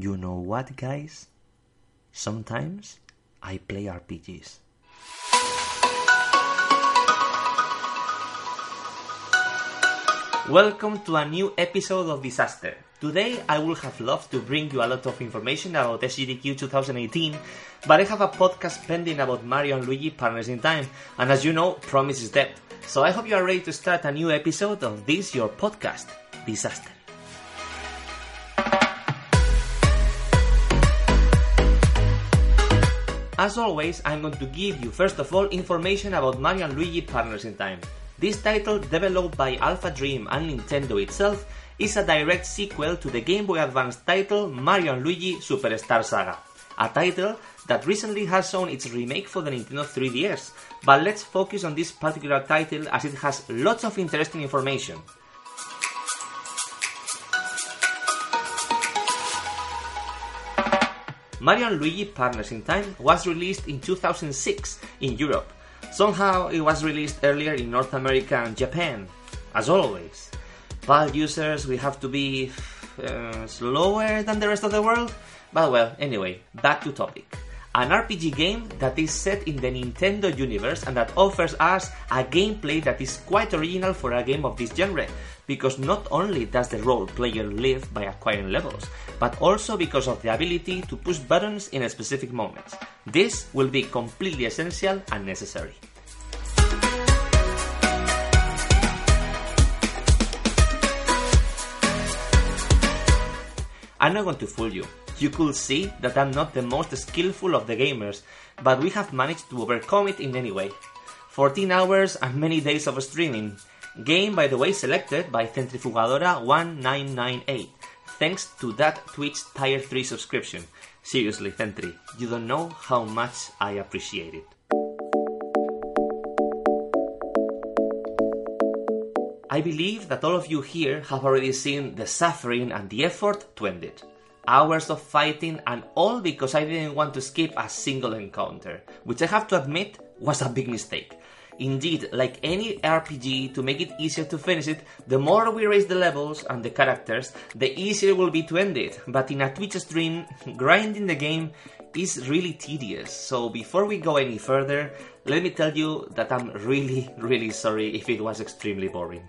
You know what, guys? Sometimes I play RPGs. Welcome to a new episode of Disaster. Today I would have loved to bring you a lot of information about SGDQ 2018, but I have a podcast pending about Mario and Luigi Partners in Time, and as you know, promise is debt. So I hope you are ready to start a new episode of this your podcast, Disaster. As always, I'm going to give you first of all information about Mario Luigi Partners in Time. This title, developed by AlphaDream and Nintendo itself, is a direct sequel to the Game Boy Advance title Mario Luigi Superstar Saga, a title that recently has shown its remake for the Nintendo 3DS. But let's focus on this particular title as it has lots of interesting information. Mario Luigi Partners in Time was released in 2006 in Europe. Somehow it was released earlier in North America and Japan. As always, PAL users we have to be uh, slower than the rest of the world. But well, anyway, back to topic. An RPG game that is set in the Nintendo universe and that offers us a gameplay that is quite original for a game of this genre, because not only does the role player live by acquiring levels, but also because of the ability to push buttons in a specific moments. This will be completely essential and necessary. I'm not going to fool you. You could see that I'm not the most skillful of the gamers, but we have managed to overcome it in any way. 14 hours and many days of streaming. Game, by the way, selected by Centrifugadora1998, thanks to that Twitch Tier 3 subscription. Seriously, Centri, you don't know how much I appreciate it. I believe that all of you here have already seen the suffering and the effort to end it. Hours of fighting, and all because I didn't want to skip a single encounter, which I have to admit was a big mistake. Indeed, like any RPG, to make it easier to finish it, the more we raise the levels and the characters, the easier it will be to end it. But in a Twitch stream, grinding the game is really tedious. So before we go any further, let me tell you that I'm really, really sorry if it was extremely boring.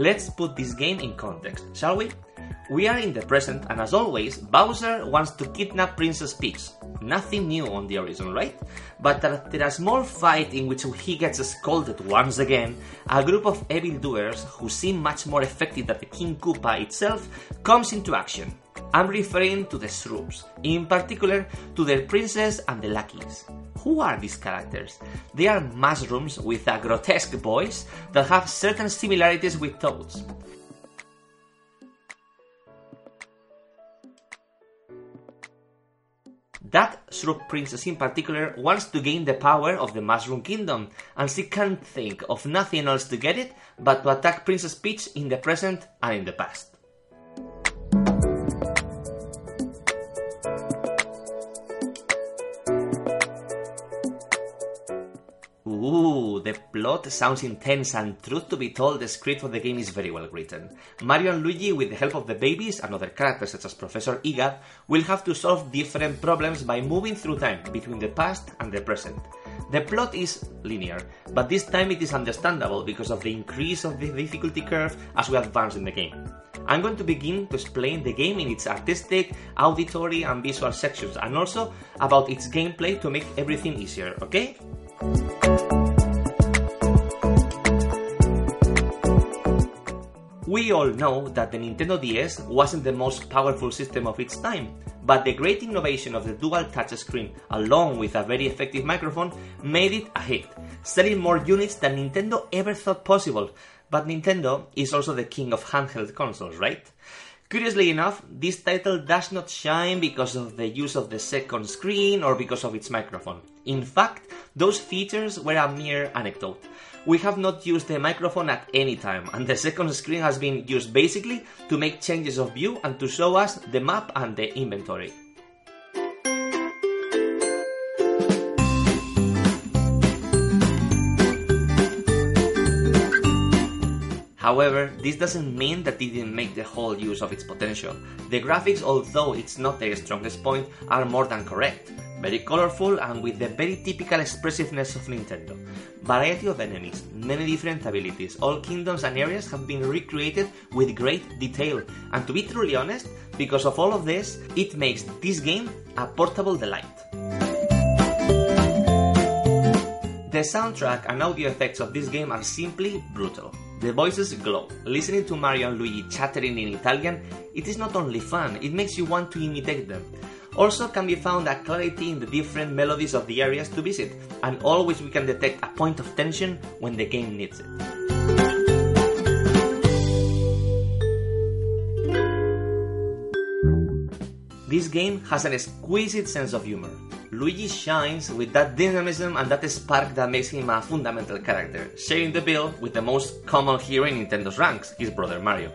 Let's put this game in context, shall we? We are in the present, and as always, Bowser wants to kidnap Princess Peach. Nothing new on the horizon, right? But after a small fight in which he gets scolded once again, a group of evildoers who seem much more effective than the King Koopa itself comes into action. I'm referring to the Shroobs, in particular to their princess and the lackeys. Who are these characters? They are mushrooms with a grotesque voice that have certain similarities with toads. That Shroob princess in particular wants to gain the power of the Mushroom Kingdom, and she can't think of nothing else to get it but to attack Princess Peach in the present and in the past. Ooh, the plot sounds intense and truth to be told, the script for the game is very well written. Mario and Luigi, with the help of the babies and other characters such as Professor Igad, will have to solve different problems by moving through time between the past and the present. The plot is linear, but this time it is understandable because of the increase of the difficulty curve as we advance in the game. I'm going to begin to explain the game in its artistic, auditory, and visual sections, and also about its gameplay to make everything easier, okay? We all know that the Nintendo DS wasn't the most powerful system of its time, but the great innovation of the dual touchscreen, along with a very effective microphone, made it a hit, selling more units than Nintendo ever thought possible. But Nintendo is also the king of handheld consoles, right? Curiously enough, this title does not shine because of the use of the second screen or because of its microphone. In fact, those features were a mere anecdote. We have not used the microphone at any time, and the second screen has been used basically to make changes of view and to show us the map and the inventory. However, this doesn't mean that it didn't make the whole use of its potential. The graphics, although it's not their strongest point, are more than correct. Very colorful and with the very typical expressiveness of Nintendo. Variety of enemies, many different abilities, all kingdoms and areas have been recreated with great detail. And to be truly honest, because of all of this, it makes this game a portable delight. The soundtrack and audio effects of this game are simply brutal. The voices glow. Listening to Mario and Luigi chattering in Italian, it is not only fun, it makes you want to imitate them. Also can be found a clarity in the different melodies of the areas to visit, and always we can detect a point of tension when the game needs it. This game has an exquisite sense of humor. Luigi shines with that dynamism and that spark that makes him a fundamental character, sharing the bill with the most common hero in Nintendo's ranks, his brother Mario.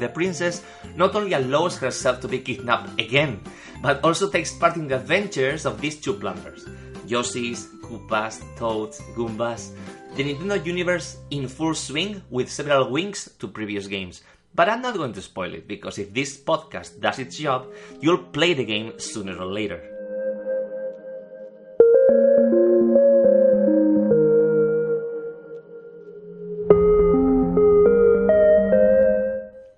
The princess not only allows herself to be kidnapped again, but also takes part in the adventures of these two plumbers Yoshi's, Koopas, Toads, Goombas. The Nintendo universe in full swing with several winks to previous games. But I'm not going to spoil it because if this podcast does its job, you'll play the game sooner or later.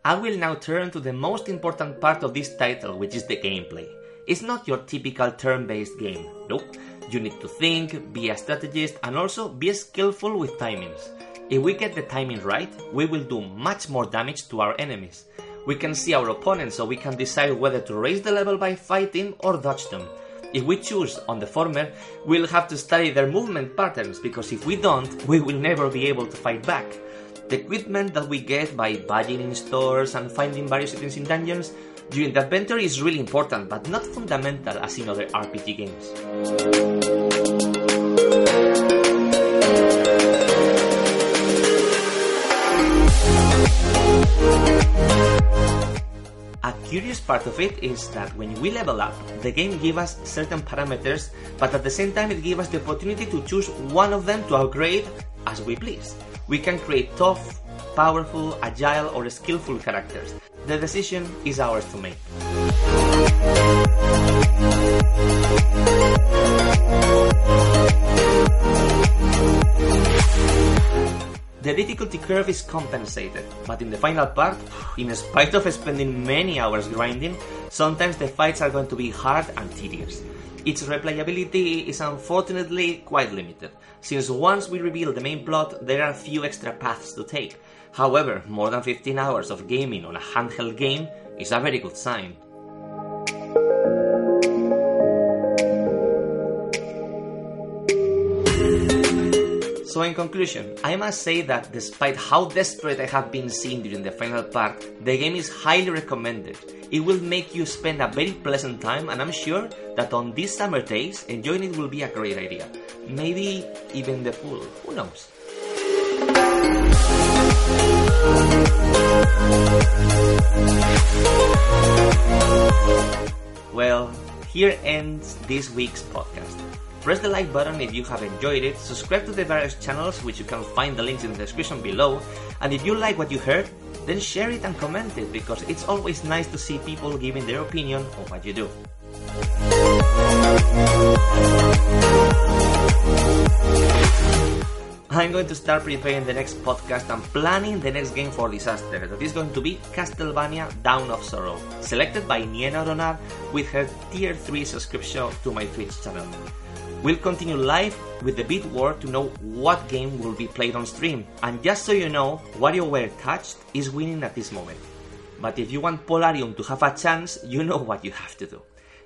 I will now turn to the most important part of this title, which is the gameplay. It's not your typical turn based game, nope. You need to think, be a strategist, and also be skillful with timings. If we get the timing right, we will do much more damage to our enemies. We can see our opponents so we can decide whether to raise the level by fighting or dodge them. If we choose on the former, we'll have to study their movement patterns because if we don't, we will never be able to fight back. The equipment that we get by buying in stores and finding various items in dungeons during the adventure is really important, but not fundamental as in other RPG games. A curious part of it is that when we level up, the game gives us certain parameters, but at the same time it gives us the opportunity to choose one of them to upgrade as we please. We can create tough, powerful, agile, or skillful characters. The decision is ours to make. The difficulty curve is compensated, but in the final part, in spite of spending many hours grinding, sometimes the fights are going to be hard and tedious. Its replayability is unfortunately quite limited, since once we reveal the main plot, there are few extra paths to take. However, more than 15 hours of gaming on a handheld game is a very good sign. So, in conclusion, I must say that despite how desperate I have been seen during the final part, the game is highly recommended. It will make you spend a very pleasant time, and I'm sure that on these summer days, enjoying it will be a great idea. Maybe even the pool, who knows? Well, here ends this week's podcast. Press the like button if you have enjoyed it, subscribe to the various channels which you can find the links in the description below, and if you like what you heard, then share it and comment it because it's always nice to see people giving their opinion on what you do. I'm going to start preparing the next podcast and planning the next game for Disaster. That is going to be Castlevania Dawn of Sorrow, selected by Niena Ronar with her tier 3 subscription to my Twitch channel. We'll continue live with the Beat War to know what game will be played on stream. And just so you know, WarioWare Touched is winning at this moment. But if you want Polarium to have a chance, you know what you have to do.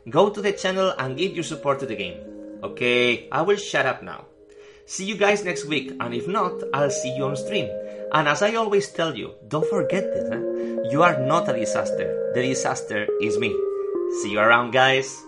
Go to the channel and give your support to the game. Okay, I will shut up now. See you guys next week, and if not, I'll see you on stream. And as I always tell you, don't forget this, eh? you are not a disaster. The disaster is me. See you around, guys.